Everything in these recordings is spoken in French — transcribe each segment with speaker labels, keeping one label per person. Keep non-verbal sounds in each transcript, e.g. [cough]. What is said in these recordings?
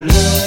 Speaker 1: Le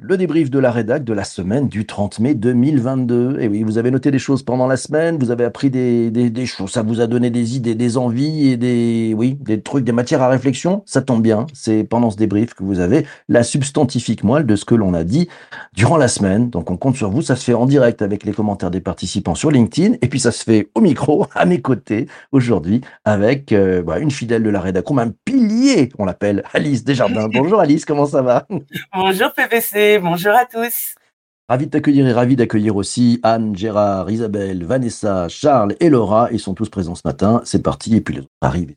Speaker 1: le
Speaker 2: débrief de la rédac de la semaine du 30 mai 2022. Et oui, vous avez noté des choses pendant la semaine, vous avez appris des, des, des choses, ça vous a donné des idées, des envies et des, oui, des trucs, des matières à réflexion. Ça tombe bien, c'est pendant ce débrief que vous avez la substantifique moelle de ce que l'on a dit durant la semaine. Donc on compte sur vous, ça se fait en direct avec les commentaires des participants sur LinkedIn et puis ça se fait au micro, [laughs] à mes côtés aujourd'hui avec euh, bah, une fidèle de la rédac, même pilier, on l'appelle Alice Desjardins. [laughs] Bonjour Alice, comment ça va?
Speaker 3: Bonjour PV. Bonjour à tous.
Speaker 2: Ravi de t'accueillir et ravi d'accueillir aussi Anne, Gérard, Isabelle, Vanessa, Charles et Laura. Ils sont tous présents ce matin. C'est parti. Et puis les autres arrivent.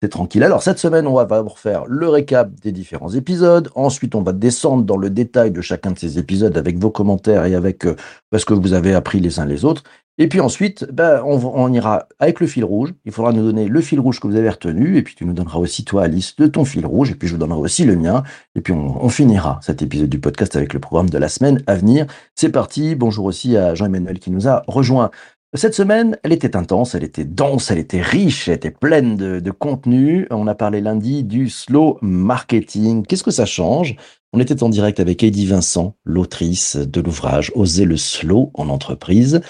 Speaker 2: C'est tranquille. Alors cette semaine, on va faire le récap des différents épisodes. Ensuite, on va descendre dans le détail de chacun de ces épisodes avec vos commentaires et avec euh, ce que vous avez appris les uns les autres. Et puis ensuite, on, va- on ira avec le fil rouge. Il faudra nous donner le fil rouge que vous avez retenu. Et puis tu nous donneras aussi, toi, Alice, de ton fil rouge. Et puis je vous donnerai aussi le mien. Et puis on, on finira cet épisode du podcast avec le programme de la semaine à venir. C'est parti. Bonjour aussi à Jean-Emmanuel qui nous a rejoint. Cette semaine, elle était intense, elle était dense, elle était riche, elle était pleine de, contenu. On a parlé lundi du slow marketing. Qu'est-ce que ça change? On était en direct avec Heidi Vincent, l'autrice de l'ouvrage Oser le slow en entreprise.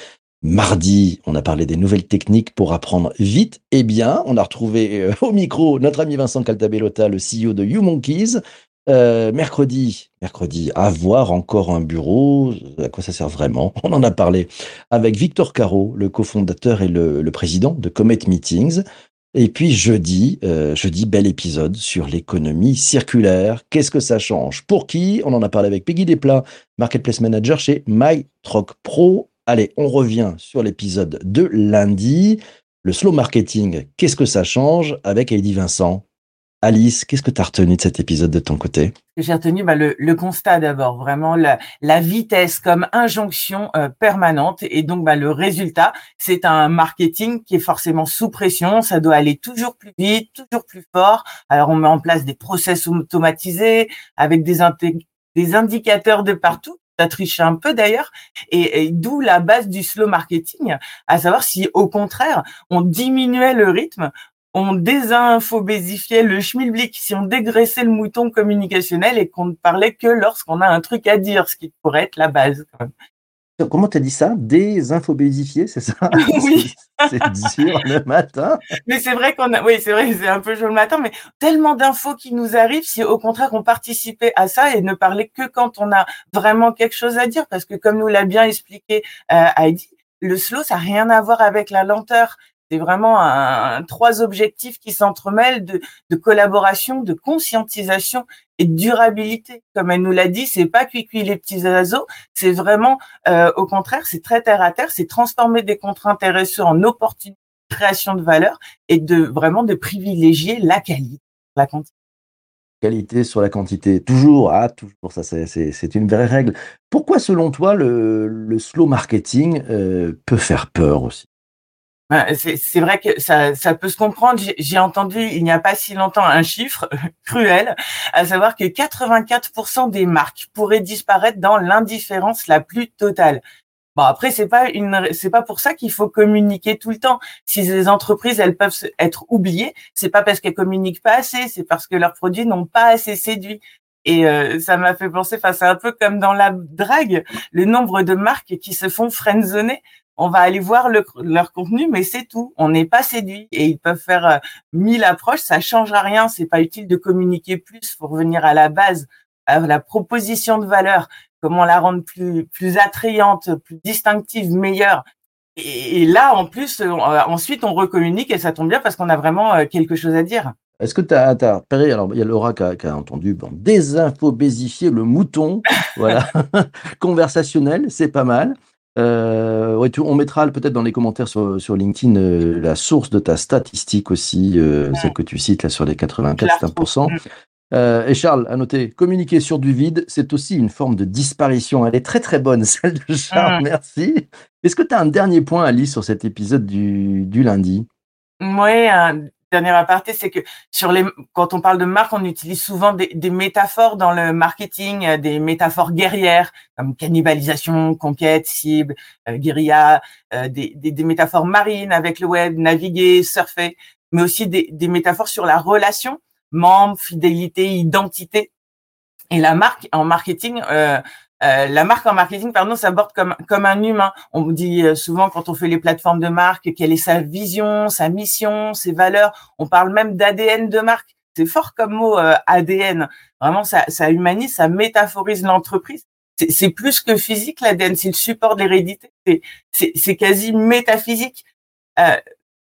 Speaker 2: Mardi, on a parlé des nouvelles techniques pour apprendre vite et bien. On a retrouvé euh, au micro notre ami Vincent Caltabellota, le CEO de YouMonkeys. Euh, mercredi, mercredi, avoir encore un bureau, à quoi ça sert vraiment? [laughs] On en a parlé avec Victor Caro, le cofondateur et le, président de Comet Meetings. Et puis jeudi, euh, jeudi, bel épisode sur l'économie circulaire. Qu'est-ce que ça change? Pour qui? On en a parlé avec Peggy Desplat, Marketplace Manager chez MyTroc Pro. Allez, on revient sur l'épisode de lundi. Le slow marketing, qu'est-ce que ça change? Avec Heidi Vincent. Alice, qu'est-ce que tu as retenu de cet épisode de ton côté?
Speaker 3: J'ai retenu bah, le, le constat d'abord, vraiment la, la vitesse comme injonction euh, permanente et donc bah, le résultat, c'est un marketing qui est forcément sous pression, ça doit aller toujours plus vite, toujours plus fort. Alors on met en place des process automatisés avec des, des indicateurs de partout. Ça triche un peu d'ailleurs, et d'où la base du slow marketing, à savoir si au contraire on diminuait le rythme, on désinfobésifiait le schmilblick, si on dégraissait le mouton communicationnel et qu'on ne parlait que lorsqu'on a un truc à dire, ce qui pourrait être la base. quand même.
Speaker 2: Comment t'as dit ça? Désinfobésifier, c'est ça? [laughs]
Speaker 3: Oui.
Speaker 2: C'est dur le matin.
Speaker 3: Mais c'est vrai qu'on a, oui, c'est vrai, c'est un peu chaud le matin, mais tellement d'infos qui nous arrivent, si au contraire on participait à ça et ne parlait que quand on a vraiment quelque chose à dire, parce que comme nous l'a bien expliqué euh, Heidi, le slow, ça n'a rien à voir avec la lenteur. C'est vraiment trois objectifs qui s'entremêlent de, collaboration, de conscientisation et de durabilité. Comme elle nous l'a dit, c'est pas cuit les petits oiseaux, c'est vraiment, euh, au contraire, c'est très terre à terre, c'est transformer des contraintes RSE en opportunités de création de valeur et de vraiment de privilégier la qualité, la quantité.
Speaker 2: Qualité sur la quantité. Toujours, ah, toujours, ça c'est- une vraie règle. Pourquoi selon toi le, le slow marketing euh, peut faire peur aussi?
Speaker 3: Ouais, C'est vrai que ça, peut se comprendre. J'ai- entendu il n'y a pas si longtemps un chiffre [laughs] cruel, à savoir que 84% des marques pourraient disparaître dans l'indifférence la plus totale. Bon après c'est pas c'est pas pour ça qu'il faut communiquer tout le temps. Si les entreprises elles peuvent être oubliées, c'est pas parce qu'elles communiquent pas assez, c'est parce que leurs produits n'ont pas assez séduit. Et euh, ça m'a fait penser, enfin c'est un peu comme dans la drague, le nombre de marques qui se font friendzoner on va aller voir le- leur contenu, mais c'est tout. On n'est pas séduit et ils peuvent faire euh, mille approches, ça changera rien. C'est pas utile de communiquer plus pour revenir à la base, à la proposition de valeur, comment la rendre plus plus attrayante, plus distinctive, meilleure. Et, et là, en plus, euh, ensuite, on recommunique et ça tombe bien parce qu'on a vraiment euh, quelque chose à dire.
Speaker 2: Est-ce que tu as, repéré Alors, il y a Laura qui a, qui a entendu bon, désinfobésifier le mouton, [laughs] voilà, [laughs] conversationnel, c'est pas mal. Euh, ouais, tu- on mettra peut-être dans les commentaires sur, sur LinkedIn euh, la source de ta statistique aussi, euh, celle que tu cites là sur les
Speaker 3: Je la
Speaker 2: 84%.
Speaker 3: retrouve.
Speaker 2: Euh, et Charles, à noter, communiquer sur du vide, c'est aussi une forme de disparition. Elle est très très bonne, [laughs] celle de Charles,
Speaker 3: Mm.
Speaker 2: merci. Est-ce que tu as un dernier point, Alice, sur cet épisode du, du lundi?
Speaker 3: Un dernier aparté, c'est que sur les, quand on parle de marque, on utilise souvent des, des métaphores dans le marketing, euh, des métaphores guerrières comme cannibalisation, conquête, cible, euh, guérilla, euh, des, des, des, métaphores marines avec le web, naviguer, surfer, mais aussi des, métaphores sur la relation, membre, fidélité, identité. Et la marque en marketing, euh, euh, la marque en marketing, pardon, s'aborde comme comme un humain. On dit euh, souvent quand on fait les plateformes de marque quelle est sa vision, sa mission, ses valeurs. On parle même d'ADN de marque. C'est fort comme mot euh, ADN. Vraiment, ça, ça humanise, ça métaphorise l'entreprise. C'est plus que physique l'ADN, c'est le support de l'hérédité. C'est quasi métaphysique.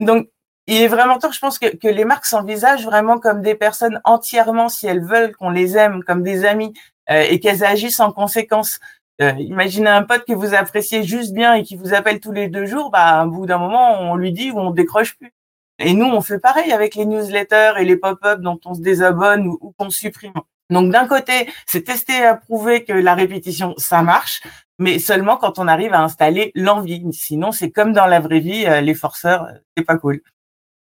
Speaker 3: donc il est vraiment temps, je pense, que, que les marques s'envisagent vraiment comme des personnes entièrement, si elles veulent qu'on les aime, comme des amis, euh, et qu'elles agissent en conséquence. Euh, imaginez un pote que vous appréciez juste bien et qui vous appelle tous les deux jours, bah, au bout d'un moment, on lui dit ou on décroche plus. Et nous, on fait pareil avec les newsletters et les pop-up dont on se désabonne ou, ou qu'on supprime. Donc d'un côté, c'est tester et prouver que la répétition, ça marche, mais seulement quand on arrive à installer l'envie. Sinon, c'est comme dans la vraie vie, euh, les forceurs, c'est pas cool.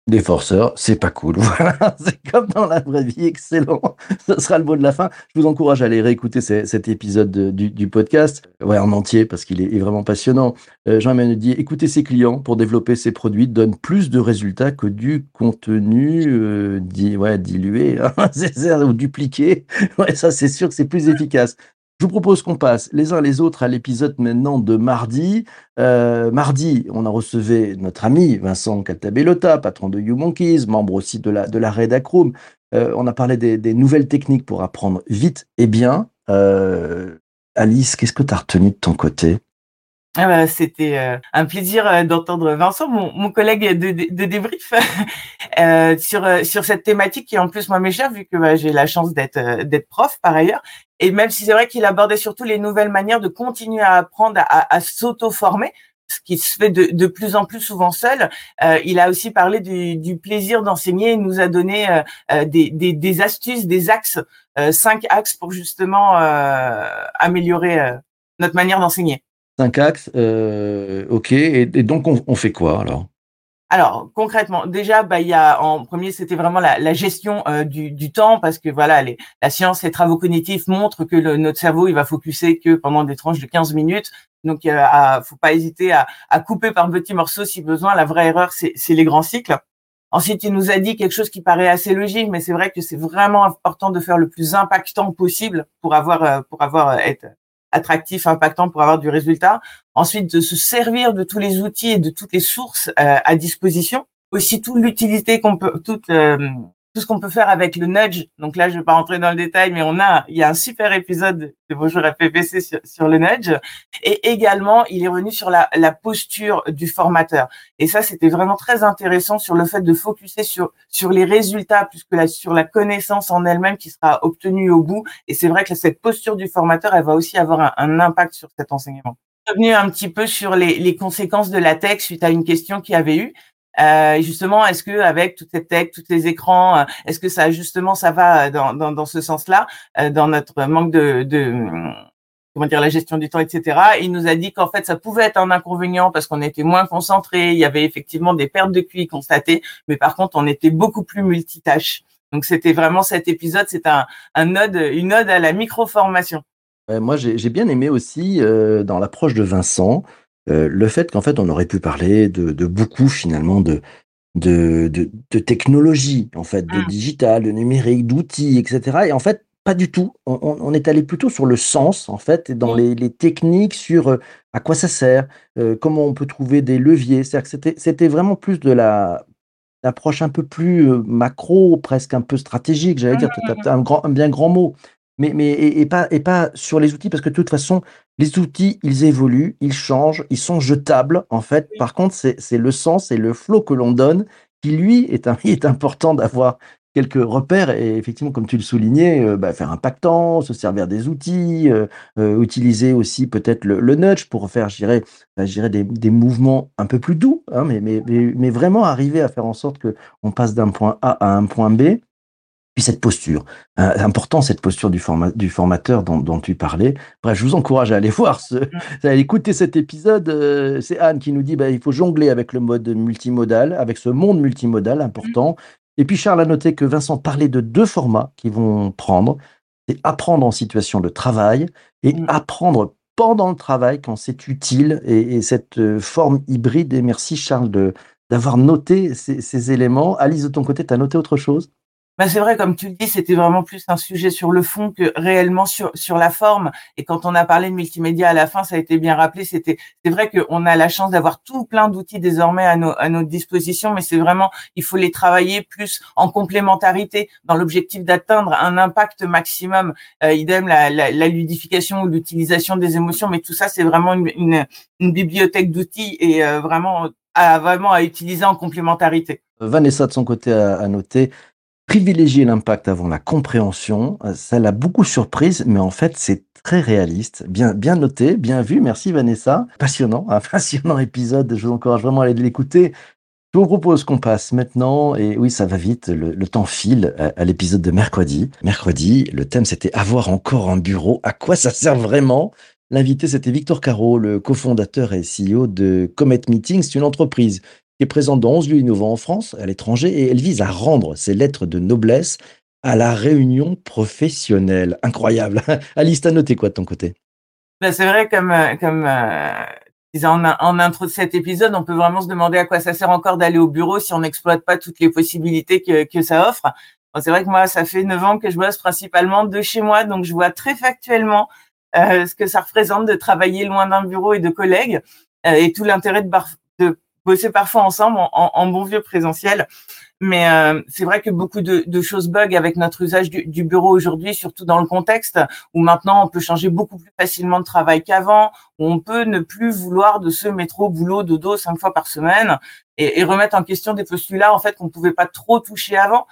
Speaker 2: Des forceurs, c'est pas cool. [laughs] Voilà, c'est comme dans la vraie vie, excellent. Ce sera le mot de la fin. Je vous encourage à aller réécouter cet épisode du, podcast, ouais, en entier, parce qu'il est, vraiment passionnant. Euh, Jean-Emmanuel dit écouter ses clients pour développer ses produits donne plus de résultats que du contenu euh, ouais, dilué hein, [laughs] ou dupliqué. Ouais, ça, c'est sûr que c'est plus efficace. Je vous propose qu'on passe les uns les autres à l'épisode maintenant de mardi. Euh, mardi, on a recevé notre ami Vincent Caltabellota, patron de YouMonkeys, membre aussi de la, de la Redacroom. Euh, on a parlé des, des, nouvelles techniques pour apprendre vite et bien. Euh, Alice, qu'est-ce que tu as retenu de ton côté?
Speaker 3: Bah, C'était euh, un plaisir euh, d'entendre Vincent, mon, mon, collègue de, de, de débrief, [laughs] euh, sur euh, sur cette thématique qui en plus moi chère vu que bah, j'ai la chance d'être d'être prof par ailleurs. Et même si c'est vrai qu'il abordait surtout les nouvelles manières de continuer à apprendre à, à s'auto-former, ce qui se fait de, de, plus en plus souvent seul. Euh, il a aussi parlé du, du plaisir d'enseigner. Il nous a donné euh, des, des, des, astuces, des axes, euh, cinq axes pour justement améliorer notre manière d'enseigner.
Speaker 2: Cinq axes, euh, ok. Et, donc, on, on, fait quoi alors?
Speaker 3: Alors concrètement, déjà, bah, il y a en premier, c'était vraiment la, la gestion euh, du, du, temps, parce que voilà, les, la science, les travaux cognitifs montrent que le, notre cerveau, il va focuser que pendant des tranches de 15 minutes. Donc, il euh, faut pas hésiter à, à, couper par petits morceaux si besoin. La vraie erreur, c'est les grands cycles. Ensuite, il nous a dit quelque chose qui paraît assez logique, mais c'est vrai que c'est vraiment important de faire le plus impactant possible pour avoir euh, pour avoir être attractif, impactant pour avoir du résultat. Ensuite, de se servir de tous les outils et de toutes les sources euh, à disposition. Aussi, toute l'utilité qu'on peut, toute euh, tout ce qu'on peut faire avec le nudge. Donc là, je vais pas rentrer dans le détail, mais on a, il y a un super épisode de Bonjour FPPC sur, sur le nudge. Et également, il est revenu sur la, la posture du formateur. Et ça, c'était vraiment très intéressant sur le fait de focuser sur, sur les résultats plus que la, sur la connaissance en elle-même qui sera obtenue au bout. Et c'est vrai que cette posture du formateur, elle va aussi avoir un, un impact sur cet enseignement revenu un petit peu sur les, les, conséquences de la tech suite à une question qui avait eu. Euh, justement, est-ce que avec toute cette tech, tous les écrans, euh, est-ce que ça justement ça va dans, dans, dans ce sens-là, euh, dans notre manque de, de comment dire la gestion du temps, etc. Il nous a dit qu'en fait ça pouvait être un inconvénient parce qu'on était moins concentré, il y avait effectivement des pertes de QI constatées, mais par contre on était beaucoup plus multitâche. Donc c'était vraiment cet épisode, c'est un, un ode, une ode à la micro-formation.
Speaker 2: moi j'ai bien aimé aussi euh, dans l'approche de Vincent euh, le fait qu'en fait on aurait pu parler de, de beaucoup finalement de, de, de, de, technologie, en fait, de mmh. digital, de numérique, d'outils, etc. Et en fait, pas du tout. On, on, est allé plutôt sur le sens, en fait, et dans mmh. les, les, techniques, sur euh, à quoi ça sert, euh, comment on peut trouver des leviers. C'est-à-dire que c'était vraiment plus de la approche un peu plus macro, presque un peu stratégique, j'allais dire, mmh. un, grand, un bien grand mot mais, mais et, et, pas, et pas sur les outils, parce que de toute façon, les outils, ils évoluent, ils changent, ils sont jetables, en fait. Par contre, c'est le sens et le flow que l'on donne qui, lui, est, un, [laughs] est important d'avoir quelques repères et effectivement, comme tu le soulignais, euh, bah, faire impactant, se servir des outils, euh, euh, utiliser aussi peut-être le, le, nudge pour faire, je bah, des, des, mouvements un peu plus doux, hein, mais, mais, mais, mais, vraiment arriver à faire en sorte que on passe d'un point A à un point B puis cette posture, euh, important cette posture du, format, du formateur dont, dont, tu parlais. Bref, je vous encourage à aller [laughs] voir, ce, à écouter cet épisode. Euh, c'est Anne qui nous dit bah, il faut jongler avec le mode multimodal, avec ce monde multimodal important. Et puis Charles a noté que Vincent parlait de deux formats qui vont prendre. C'est apprendre en situation de travail et
Speaker 3: Mm.
Speaker 2: apprendre pendant le travail quand c'est utile. Et, et cette euh, forme hybride. Et merci Charles de d'avoir noté ces, ces éléments. Alice, de ton côté, tu as noté autre chose?
Speaker 3: Bah, c'est vrai, comme tu le dis, c'était vraiment plus un sujet sur le fond que réellement sur, sur la forme. Et quand on a parlé de multimédia à la fin, ça a été bien rappelé. C'était, c'est vrai qu'on a la chance d'avoir tout plein d'outils désormais à, nos, à notre disposition, mais c'est vraiment, il faut les travailler plus en complémentarité dans l'objectif d'atteindre un impact maximum. Euh, idem, la, la, la ludification ou l'utilisation des émotions, mais tout ça, c'est vraiment une, une, bibliothèque d'outils et euh, vraiment à, vraiment à utiliser en complémentarité.
Speaker 2: Vanessa, de son côté, a noté privilégier l'impact avant la compréhension. Euh, Ça l'a beaucoup surprise, mais en fait, c'est très réaliste. Bien, bien noté, bien vu. Merci Vanessa. Passionnant, un [laughs] passionnant épisode. Je vous encourage vraiment à aller l'écouter. Je vous propose qu'on passe maintenant, et oui, ça va vite, le, temps file à, à l'épisode de mercredi. Mercredi, le thème c'était avoir encore un bureau. À quoi ça sert vraiment? L'invité, c'était Victor Caro, le cofondateur et CEO de Comet Meetings. Une entreprise qui est présente dans 11 lieux innovants en France, à l'étranger, et elle vise à rendre ses lettres de noblesse à la réunion professionnelle. Incroyable. [laughs] Alice, t'as noté quoi de ton côté?
Speaker 3: Ben, c'est vrai, comme, euh, comme euh, en, intro de cet épisode, on peut vraiment se demander à quoi ça sert encore d'aller au bureau si on n'exploite pas toutes les possibilités que, que ça offre. Bon, c'est vrai que moi, ça fait neuf ans que je bosse principalement de chez moi, donc je vois très factuellement euh, ce que ça représente de travailler loin d'un bureau et de collègues, euh, et tout l'intérêt de bosser parfois ensemble en, en, en bon vieux présentiel. Mais euh, c'est vrai que beaucoup de, de, choses bug avec notre usage du, du bureau aujourd'hui, surtout dans le contexte où maintenant on peut changer beaucoup plus facilement de travail qu'avant, où on peut ne plus vouloir de ce métro, boulot, dodo cinq fois par semaine et, et remettre en question des postulats en fait qu'on pouvait pas trop toucher avant.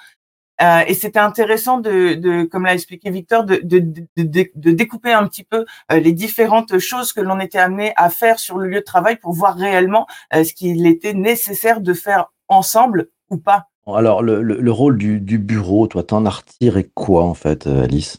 Speaker 3: Euh, et c'était intéressant de, de, comme l'a expliqué Victor, de, de, de, de découper un petit peu euh, les différentes choses que l'on était amené à faire sur le lieu de travail pour voir réellement euh, ce qu'il était nécessaire de faire ensemble ou pas.
Speaker 2: Alors, le, le, le rôle du, du, bureau, toi, t'en as retiré quoi, en fait, Alice?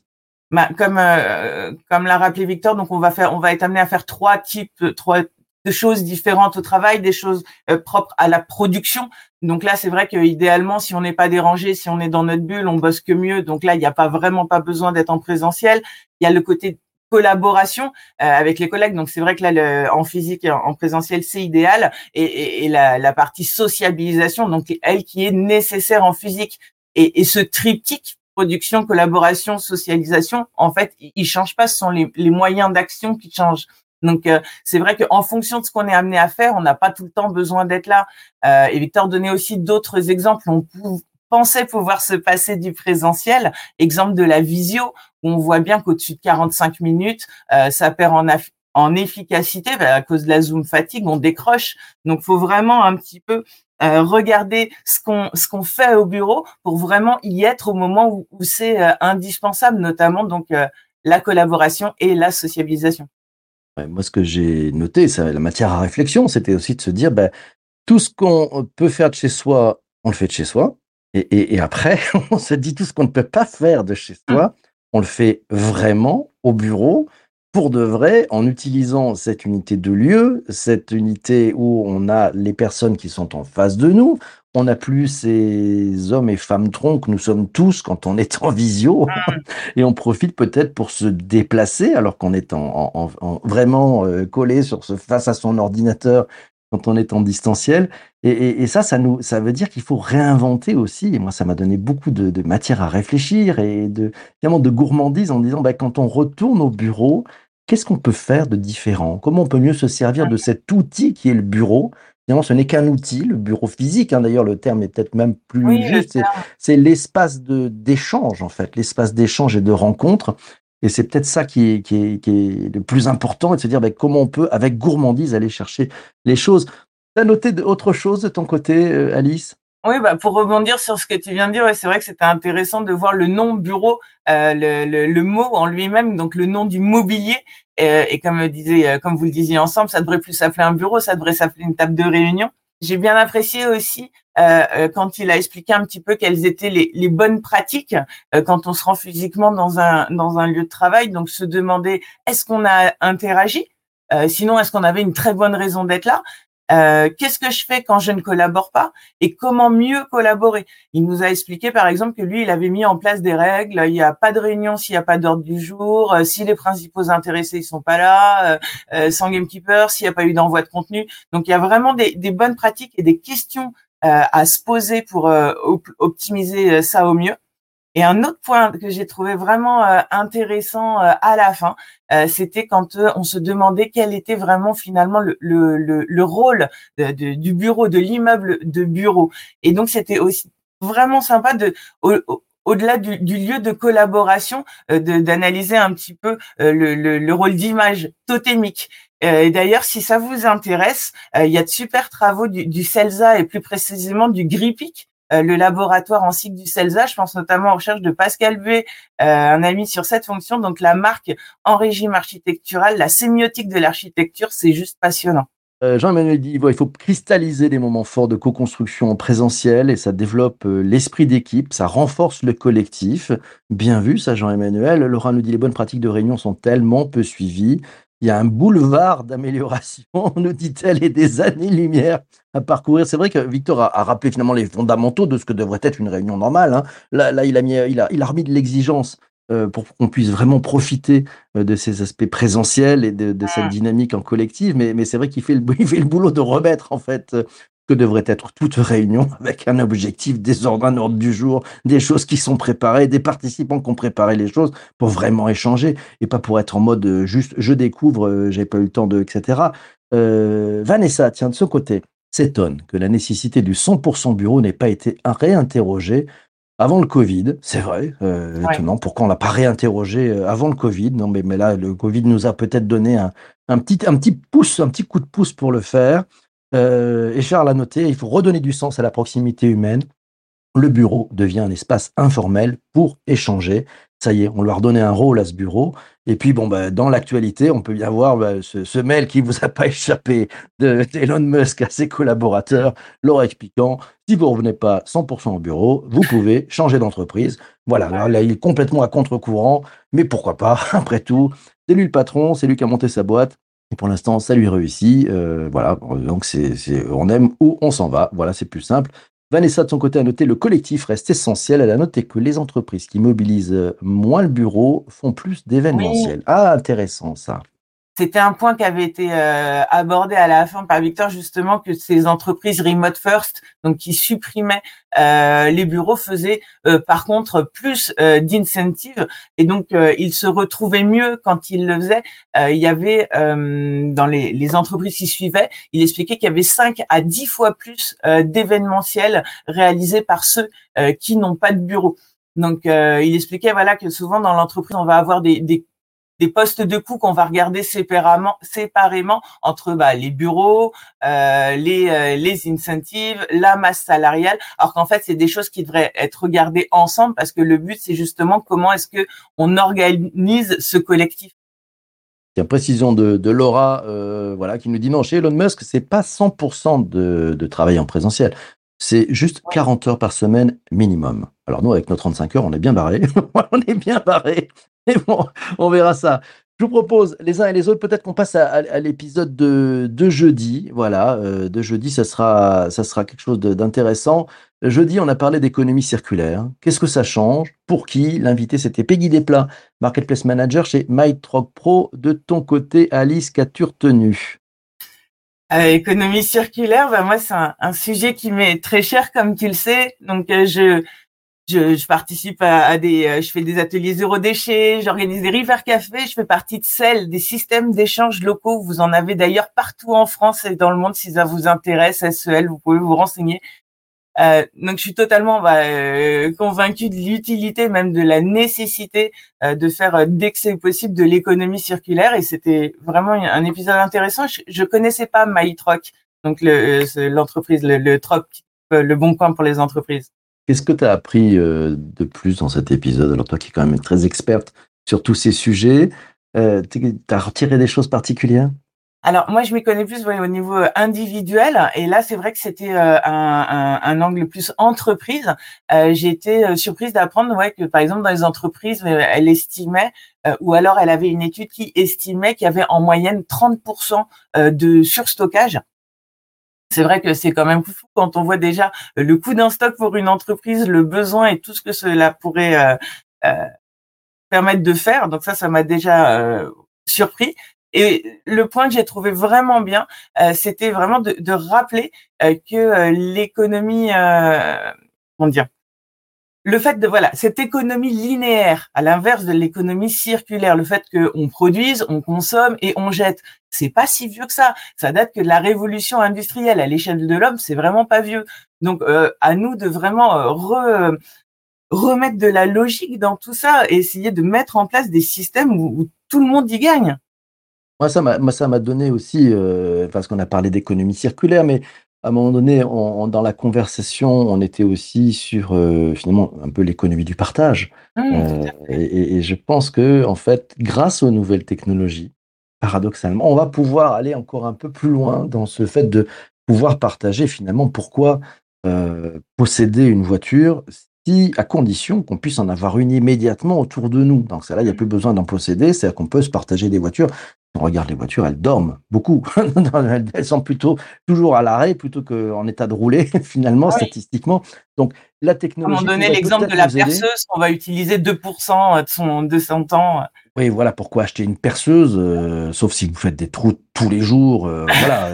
Speaker 3: Bah, Comme, euh, comme l'a rappelé Victor, donc on va faire, on va être amené à faire trois types, trois de choses différentes au travail, des choses euh, propres à la production. Donc là, c'est vrai que idéalement, si on n'est pas dérangé, si on est dans notre bulle, on bosse que mieux. Donc là, il n'y a pas vraiment pas besoin d'être en présentiel. Il y a le côté collaboration euh, avec les collègues. Donc c'est vrai que là, en physique et en, présentiel, c'est idéal. Et, la, partie sociabilisation, donc elle qui est nécessaire en physique. Et, ce triptyque production, collaboration, socialisation, en fait, il change pas. Ce sont les moyens d'action qui changent. Donc euh, c'est vrai qu'en fonction de ce qu'on est amené à faire, on n'a pas tout le temps besoin d'être là. Euh, et Victor donnait aussi d'autres exemples. On pensait pouvoir se passer du présentiel. Exemple de la visio, où on voit bien qu'au-dessus de 45 minutes, euh, ça perd en, efficacité bah, à cause de la zoom fatigue, on décroche. Donc faut vraiment un petit peu euh, regarder ce qu'on ce fait au bureau pour vraiment y être au moment où, où c'est euh, indispensable, notamment donc euh, la collaboration et la sociabilisation.
Speaker 2: Moi, ce que j'ai noté, c'est la matière à réflexion, c'était aussi de se dire, ben, tout ce qu'on peut faire de chez soi, on le fait de chez soi. Et, et, et après, [laughs] on se dit tout ce qu'on ne peut pas faire de chez soi, on le fait vraiment au bureau, pour de vrai, en utilisant cette unité de lieu, cette unité où on a les personnes qui sont en face de nous. On n'a plus ces hommes et femmes troncs que nous sommes tous quand on est en visio et on profite peut-être pour se déplacer alors qu'on est en, en, en vraiment euh, collé sur ce, face à son ordinateur quand on est en distanciel. Et, et, et ça, ça, nous, ça veut dire qu'il faut réinventer aussi. Et moi, ça m'a donné beaucoup de, de, matière à réfléchir et de, vraiment de gourmandise en disant, bah, quand on retourne au bureau, qu'est-ce qu'on peut faire de différent? Comment on peut mieux se servir de cet outil qui est le bureau? Finalement, ce n'est qu'un outil, le bureau physique. Hein, D'ailleurs, le terme est peut-être même plus
Speaker 3: oui,
Speaker 2: juste. C'est l'espace d'échange, en fait, l'espace d'échange et de rencontre. Et c'est peut-être ça qui est, qui, est, qui est, le plus important, et de se dire bah, comment on peut, avec gourmandise, aller chercher les choses. Tu as noté autre chose de ton côté, Alice?
Speaker 3: Oui, bah pour rebondir sur ce que tu viens de dire, ouais, c'est vrai que c'était intéressant de voir le nom bureau, euh, le, le, le, mot en lui-même, donc le nom du mobilier. Euh, et comme disait, comme vous le disiez ensemble, ça devrait plus s'appeler un bureau, ça devrait s'appeler une table de réunion. J'ai bien apprécié aussi euh, quand il a expliqué un petit peu quelles étaient les, les bonnes pratiques euh, quand on se rend physiquement dans un dans un lieu de travail. Donc se demander est-ce qu'on a interagi, euh, sinon est-ce qu'on avait une très bonne raison d'être là? Euh, qu'est-ce que je fais quand je ne collabore pas et comment mieux collaborer? Il nous a expliqué par exemple que lui, il avait mis en place des règles. Il n'y a pas de réunion s'il n'y a pas d'ordre du jour, euh, si les principaux intéressés ils sont pas là, euh, sans gamekeeper, s'il n'y a pas eu d'envoi de contenu. Donc il y a vraiment des bonnes pratiques et des questions à se poser pour optimiser ça au mieux. Et un autre point que j'ai trouvé vraiment euh, intéressant euh, à la fin, euh, c'était quand on se demandait quel était vraiment finalement le, le, le, rôle du bureau, de l'immeuble de bureau. Et donc c'était aussi vraiment sympa de au-delà du, du, lieu de collaboration, d'analyser un petit peu le, le, rôle d'image totémique. et d'ailleurs, si ça vous intéresse, il y a de super travaux du, du CELSA et plus précisément du GRIPIC euh, le laboratoire en cycle du CELSA. Je pense notamment aux recherches de Pascal Buet, euh, un ami sur cette fonction. Donc la marque en régime architectural, la sémiotique de l'architecture, c'est juste passionnant.
Speaker 2: Euh, Jean-Emmanuel dit il faut cristalliser les moments forts de co-construction en présentiel et ça développe l'esprit d'équipe, ça renforce le collectif. Bien vu, ça, Jean-Emmanuel. Laura nous dit les bonnes pratiques de réunion sont tellement peu suivies. Il y a un boulevard d'amélioration, [laughs] nous dit-elle, et des années-lumière à parcourir. C'est vrai que Victor a, rappelé finalement les fondamentaux de ce que devrait être une réunion normale. Hein. Là, là, il a mis, il a, il a remis de l'exigence euh, pour qu'on puisse vraiment profiter euh, de ces aspects présentiels et de, de cette ah. dynamique en collective. Mais, mais c'est vrai qu'il fait, le, [laughs] il fait le boulot de remettre en fait que devrait être toute réunion [laughs] avec un objectif, des ordres, un ordre du jour, des choses qui sont préparées, des participants qui ont préparé les choses pour vraiment échanger et pas pour être en mode euh, juste je découvre, euh, j'ai pas eu le temps de, etc. Euh, Vanessa, tiens, de ce côté, s'étonne que la nécessité du 100% bureau n'ait pas été réinterrogée avant le Covid, c'est vrai, euh, étonnant. Pourquoi on l'a pas réinterrogé avant le Covid? Non, mais, mais là, le Covid nous a peut-être donné un, un, petit, un petit pouce, un petit coup de pouce pour le faire. Euh, et Charles a noté, il faut redonner du sens à la proximité humaine. Le bureau devient un espace informel pour échanger. Ça y est, on lui a redonné un rôle à ce bureau. Et puis, bon, bah, dans l'actualité, on peut bien voir bah, ce, mail qui vous a [laughs] pas échappé d'Elon Musk à ses collaborateurs, leur expliquant si vous ne revenez pas 100% au bureau, vous pouvez changer d'entreprise. Voilà, là, il est complètement à contre-courant, mais pourquoi pas [laughs] Après tout, c'est lui le patron, c'est lui qui a monté sa boîte. Et pour l'instant, ça lui réussit. Euh, voilà, donc c'est, on aime ou on s'en va. Voilà, c'est plus simple. Vanessa, de son côté, a noté le collectif reste essentiel. Elle a noté que les entreprises qui mobilisent moins le bureau font plus d'événementiel. Ah, intéressant ça.
Speaker 3: C'était un point qui avait été euh, abordé à la fin par Victor justement que ces entreprises remote first, donc qui supprimaient euh, les bureaux, faisaient euh, par contre plus d'incentives et donc ils se retrouvaient mieux quand ils le faisaient. il y avait dans les, les, entreprises qui suivaient, il expliquait qu'il y avait 5 à 10 fois plus d'événementiels réalisés par ceux qui n'ont pas de bureau. Donc, il expliquait voilà que souvent dans l'entreprise, on va avoir des, des des postes de coûts qu'on va regarder séparément, séparément entre bah, les bureaux, euh, les, euh, les incentives, la masse salariale, alors qu'en fait c'est des choses qui devraient être regardées ensemble parce que le but c'est justement comment est-ce que on organise ce collectif.
Speaker 2: Une précision de, de Laura, euh, voilà, qui nous dit non, chez Elon Musk, c'est pas 100% de, de travail en présentiel. C'est juste 40 heures par semaine minimum. Alors nous, avec nos 35 heures, on est bien barré. [laughs] on est bien barré. Mais bon, on verra ça. Je vous propose, les uns et les autres, peut-être qu'on passe à, l'épisode de, de, jeudi. Voilà, euh, de jeudi, ça sera, ça sera quelque chose d'intéressant. Jeudi, on a parlé d'économie circulaire. Qu'est-ce que ça change? Pour qui? L'invité, c'était Peggy Desplats, Marketplace Manager chez MyTrock Pro. De ton côté, Alice, qu'as-tu retenu?
Speaker 3: Euh, économie circulaire, bah moi c'est un, un, sujet qui m'est très cher comme tu le sais. Donc euh, je je, je, participe à, des, euh, je fais des ateliers zéro déchet, j'organise des river cafés, je fais partie de celle des systèmes d'échange locaux. Vous en avez d'ailleurs partout en France et dans le monde si ça vous intéresse. SEL, vous pouvez vous renseigner. Euh, donc je suis totalement bah, euh, convaincue de l'utilité, même de la nécessité euh, de faire dès que c'est possible de l'économie circulaire. Et c'était vraiment un épisode intéressant. Je, je connaissais pas MyTroc, donc l'entreprise, le, le, le, le bon coin pour les entreprises.
Speaker 2: Qu'est-ce que tu as appris euh, de plus dans cet épisode? Alors toi qui es quand même très experte sur tous ces sujets, euh, tu as retiré des choses particulières?
Speaker 3: Alors moi je m'y connais plus au niveau euh, individuel et là c'est vrai que c'était un, un, angle plus entreprise. J'ai été surprise d'apprendre ouais, que par exemple dans les entreprises elle estimait ou alors elle avait une étude qui estimait qu'il y avait en moyenne 30% de surstockage c'est vrai que c'est quand même fou quand on voit déjà le coût d'un stock pour une entreprise, le besoin et tout ce que cela pourrait euh, euh, permettre de faire. Donc ça, ça m'a déjà euh, surpris. Et le point que j'ai trouvé vraiment bien, c'était vraiment de, de rappeler que l'économie, comment dire, le fait de voilà cette économie linéaire, à l'inverse de l'économie circulaire, le fait qu'on produise, on consomme et on jette, c'est pas si vieux que ça. Ça date que de la révolution industrielle à l'échelle de l'homme, c'est vraiment pas vieux. Donc euh, à nous de vraiment euh, remettre de la logique dans tout ça et essayer de mettre en place des systèmes où, tout le monde y gagne.
Speaker 2: Moi, ça m'a, ça m'a donné aussi, euh, parce qu'on a parlé d'économie circulaire, mais à un moment donné, dans la conversation, on était aussi sur euh, finalement un peu l'économie du partage.
Speaker 3: Mmh,
Speaker 2: euh, et, je pense que en fait, grâce aux nouvelles technologies, paradoxalement, on va pouvoir aller encore un peu plus loin dans ce fait de pouvoir partager finalement pourquoi posséder une voiture si, à condition qu'on puisse en avoir une immédiatement autour de nous. Donc ça là, il n'y a mmh. plus besoin d'en posséder, c'est-à-dire qu'on peut se partager des voitures on regarde les voitures, elles dorment beaucoup. [laughs] elles sont plutôt toujours à l'arrêt plutôt qu'en état de rouler, [laughs] finalement, statistiquement. Donc, la technologie.
Speaker 3: On donner l'exemple de la perceuse qu'on va utiliser 2% de son, de son temps.
Speaker 2: Oui, voilà pourquoi acheter une perceuse, euh, sauf si vous faites des trous tous les jours, euh, [laughs] voilà,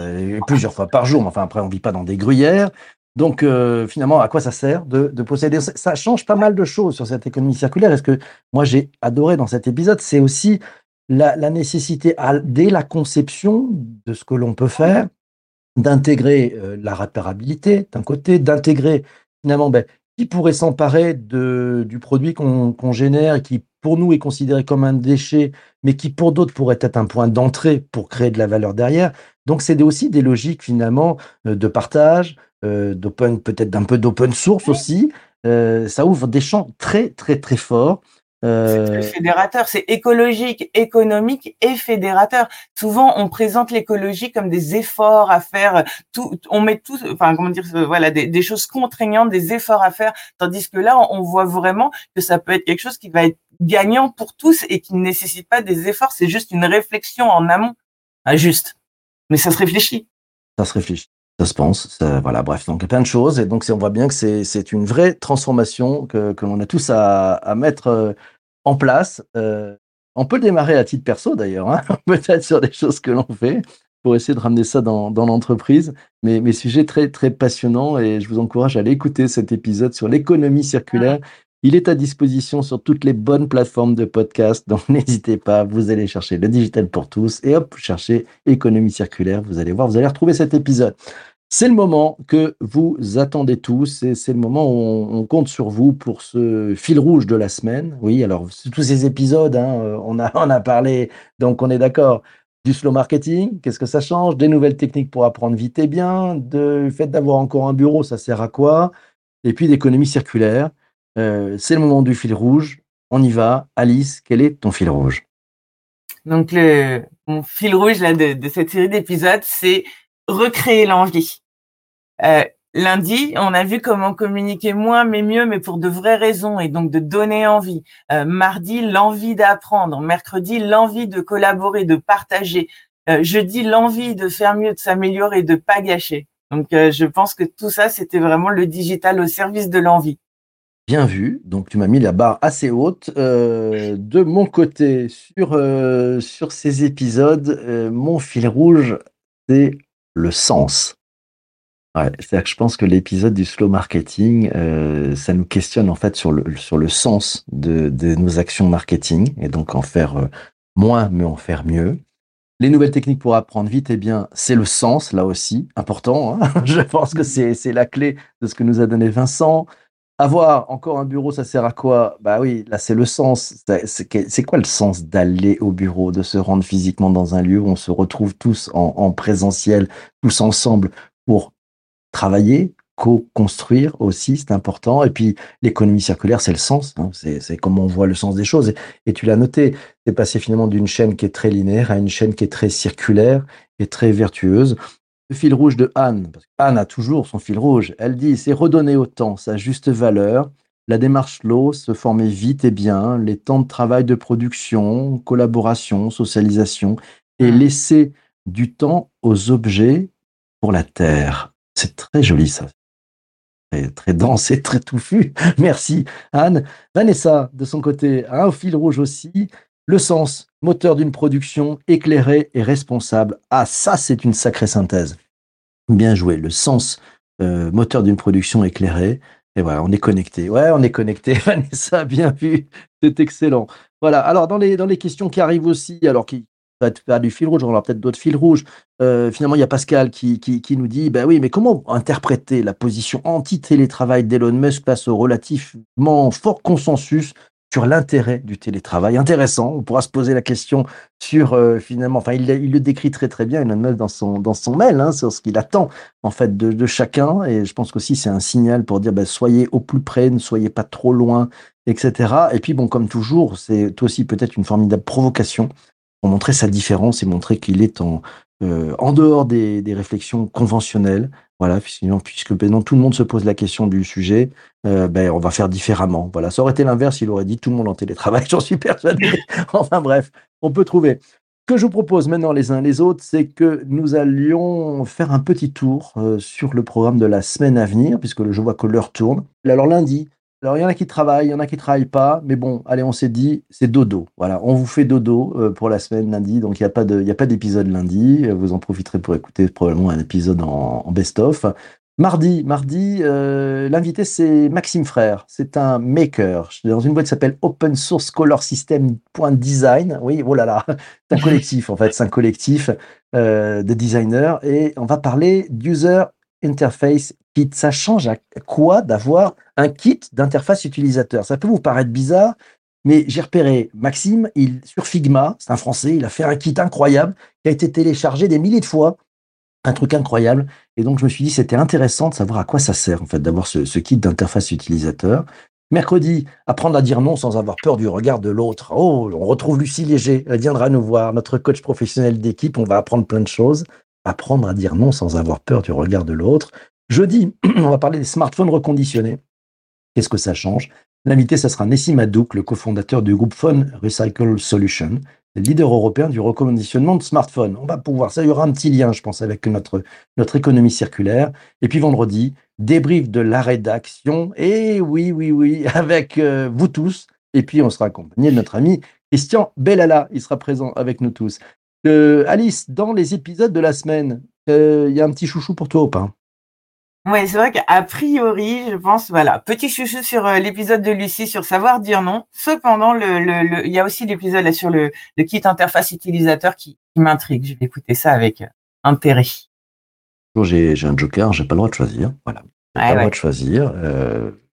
Speaker 2: plusieurs fois par jour. Mais enfin, après, on vit pas dans des gruyères. Donc, euh, finalement, à quoi ça sert de, de posséder Ça? Change pas mal de choses sur cette économie circulaire. est ce que moi j'ai adoré dans cet épisode, c'est aussi la, nécessité, dès la conception de ce que l'on peut faire, d'intégrer euh, la réparabilité d'un côté, d'intégrer finalement ben, qui pourrait s'emparer du produit qu'on génère, qui pour nous est considéré comme un déchet, mais qui pour d'autres pourrait être un point d'entrée pour créer de la valeur derrière. Donc c'est aussi des logiques finalement euh, de partage, euh, d'open, peut-être d'un peu d'open source aussi. ça ouvre des champs très très très forts
Speaker 3: c'est fédérateur, c'est écologique, économique et fédérateur. Souvent, on présente l'écologie comme des efforts à faire. Tout, on met tout, enfin comment dire, euh, voilà, des, choses contraignantes, des efforts à faire. Tandis que là, on voit vraiment que ça peut être quelque chose qui va être gagnant pour tous et qui ne nécessite pas des efforts. C'est juste une réflexion en amont. Ah, juste. Mais ça se réfléchit.
Speaker 2: Ça se réfléchit. Ça se pense, voilà, bref, donc plein de choses. Et donc, on voit bien que c'est une vraie transformation que, que l'on a tous à, à mettre euh, en place. Euh, on peut démarrer à titre perso d'ailleurs, hein, [laughs] peut-être sur des choses que l'on fait pour essayer de ramener ça dans, l'entreprise. Mais, mes sujets très très passionnants et je vous encourage à aller écouter cet épisode sur l'économie circulaire. Il est à disposition sur toutes les bonnes plateformes de podcast, donc [laughs] n'hésitez pas, vous allez chercher le digital pour tous et hop, cherchez économie circulaire, vous allez voir, vous allez retrouver cet épisode. C'est le moment que vous attendez tous et c'est le moment où on, compte sur vous pour ce fil rouge de la semaine. Oui, alors tous ces épisodes, hein, euh, on, a, on a parlé, donc on est d'accord, du slow marketing, qu'est-ce que ça change, des nouvelles techniques pour apprendre vite et bien, du fait d'avoir encore un bureau, ça sert à quoi, et puis d'économie circulaire. Euh, c'est le moment du fil rouge. On y va. Alice, quel est ton fil rouge?
Speaker 3: Donc le mon fil rouge là de, de cette série d'épisodes, c'est recréer l'envie. Euh, lundi, on a vu comment communiquer moins mais mieux, mais pour de vraies raisons et donc de donner envie. Euh, mardi, l'envie d'apprendre. Mercredi, l'envie de collaborer, de partager. Euh, jeudi, l'envie de faire mieux, de s'améliorer, de pas gâcher. Donc, je pense que tout ça, c'était vraiment le digital au service de l'envie.
Speaker 2: Bien vu. Donc, tu m'as mis la barre assez haute. de mon côté, sur, sur ces épisodes, mon fil rouge, c'est le sens. C'est-à-dire que je pense que l'épisode du slow marketing, euh, ça nous questionne en fait sur le, sur le sens de, de nos actions marketing et donc en faire euh, moins mais en faire mieux. Les nouvelles techniques pour apprendre vite, eh bien, c'est le sens, là aussi, important. Hein [laughs] je pense que c'est la clé de ce que nous a donné Vincent. Avoir encore un bureau, ça sert à quoi? Bah oui, là c'est le sens. C'est quoi le sens d'aller au bureau, de se rendre physiquement dans un lieu où on se retrouve tous en présentiel, tous ensemble pour travailler, co-construire aussi, c'est important. Et puis l'économie circulaire, c'est le sens, hein. c'est comment on voit le sens des choses. Et, tu l'as noté, c'est passé finalement d'une chaîne qui est très linéaire à une chaîne qui est très circulaire et très vertueuse. Le fil rouge de Anne, parce Anne a toujours son fil rouge, elle dit, c'est redonner au temps sa juste valeur, la démarche slow, se former vite et bien, les temps de travail de production, collaboration, socialisation, et mmh. laisser du temps aux objets pour la Terre. C'est très joli ça. Très, très dense et très touffu. [laughs] Merci Anne. Vanessa, de son côté, un fil rouge aussi. Le sens, moteur d'une production éclairée et responsable. Ah, ça, c'est une sacrée synthèse. Bien joué. Le sens, euh, moteur d'une production éclairée. Et voilà, on est connecté. Ouais, on est connecté. [laughs] Vanessa, bien vu. C'est excellent. Voilà. Alors, dans les, dans les questions qui arrivent aussi, alors qui va faire du fil rouge, on aura peut-être d'autres fils rouges. Euh, finalement, il y a Pascal qui, qui, nous dit, ben oui, mais comment interpréter la position anti-télétravail d'Elon Musk face au relativement fort consensus sur l'intérêt du télétravail? Intéressant, on pourra se poser la question sur euh, finalement, enfin il, il, le décrit très très bien Elon Musk dans son dans son mail hein, sur ce qu'il attend en fait de, de, chacun et je pense qu'aussi c'est un signal pour dire ben, soyez au plus près, ne soyez pas trop loin, etc. Et puis bon comme toujours c'est aussi peut-être une formidable provocation montrer sa différence et montrer qu'il est en euh, en dehors des, des réflexions conventionnelles voilà, puisque maintenant tout le monde se pose la question du sujet, euh, ben, on va faire différemment. Voilà, ça aurait été l'inverse, il aurait dit tout le monde en télétravail, [laughs] j'en suis persuadé. enfin bref, on peut trouver. Ce que je vous propose maintenant les uns les autres, c'est que nous allions faire un petit tour euh, sur le programme de la semaine à venir, puisque je vois que l'heure tourne. Alors lundi, alors, il y en a qui travaillent, il y en a qui travaillent pas, mais bon, allez, on s'est dit, c'est dodo. Voilà, on vous fait dodo euh, pour la semaine lundi, donc il n'y a pas d'épisode lundi. Vous en profiterez pour écouter probablement un épisode en, best-of. Mardi, mardi, euh, l'invité c'est Maxime Frère. C'est un maker. Je suis dans une boîte qui s'appelle Open Source Color System.design. Oui, oh là là, c'est un collectif en fait, c'est un collectif euh, de designers et on va parler d'user interface kit. Ça change à quoi d'avoir un kit d'interface utilisateur? Ça peut vous paraître bizarre, mais j'ai repéré Maxime, il, sur Figma, c'est un Français, il a fait un kit incroyable qui a été téléchargé des milliers de fois. Un truc incroyable. Et donc, je me suis dit, c'était intéressant de savoir à quoi ça sert, en fait, d'avoir ce, ce kit d'interface utilisateur. Mercredi, apprendre à dire non sans avoir peur du regard de l'autre. Oh, on retrouve Lucie Léger. Elle viendra nous voir, notre coach professionnel d'équipe. On va apprendre plein de choses apprendre à dire non sans avoir peur du regard de l'autre. Jeudi, [clears throat] on va parler des smartphones reconditionnés. Qu'est-ce que ça change? L'invité, ce sera Nessim Adouk, le cofondateur du groupe Phone Recycle Solution, le leader européen du reconditionnement de smartphones. On va pouvoir, ça y aura un petit lien, je pense, avec notre, notre économie circulaire. Et puis vendredi, débrief de la rédaction. Et oui, oui, oui, [laughs] avec euh, vous tous. Et puis on sera accompagné de notre ami Christian Bellala. Il sera présent avec nous tous. Euh, Alice, dans les épisodes de la semaine, euh, il y a un petit chouchou pour toi ou pas?
Speaker 3: Oui, c'est vrai qu'à priori, je pense, voilà, petit chouchou sur euh, l'épisode de Lucie sur savoir dire non. Cependant, le, il y a aussi l'épisode sur le, kit interface utilisateur qui, m'intrigue. Je vais écouter ça avec intérêt.
Speaker 2: J'ai un joker, j'ai pas le droit de choisir. Voilà. pas le droit de choisir.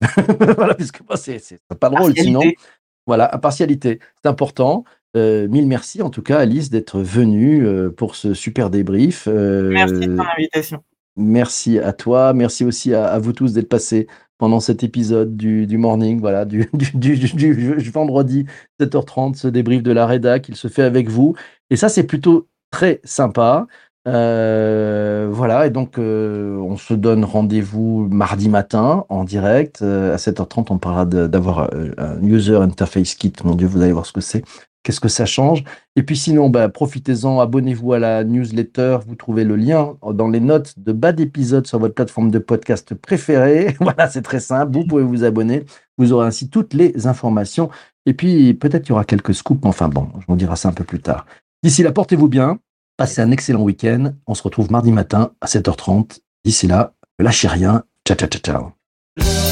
Speaker 2: [laughs] voilà, puisque moi, c'est pas drôle sinon. Voilà, impartialité, c'est important. Euh, mille merci en tout cas, Alice, d'être venue euh, pour ce super débrief.
Speaker 3: Euh, merci de ton invitation.
Speaker 2: Merci à toi, merci aussi à, vous tous d'être passés pendant cet épisode du, morning, voilà, du, [laughs] vendredi 7h30, ce débrief de la rédac, il se fait avec vous. Et ça, c'est plutôt très sympa. voilà, et donc on se donne rendez-vous mardi matin en direct. à 7h30, on parlera d'avoir un user interface kit. Mon Dieu, vous allez voir ce que c'est. Qu'est-ce que ça change Et puis sinon, bah, profitez-en, abonnez-vous à la newsletter. Vous trouvez le lien dans les notes de bas d'épisode sur votre plateforme de podcast préférée. [laughs] voilà, c'est très simple. Vous pouvez vous abonner. Vous aurez ainsi toutes les informations. Et puis peut-être qu'il y aura quelques scoops. Enfin bon, je vous dirai ça un peu plus tard. D'ici là, portez-vous bien. Passez un excellent week-end. On se retrouve mardi matin à 7h30. D'ici là, lâchez rien. Ciao, ciao, ciao, ciao.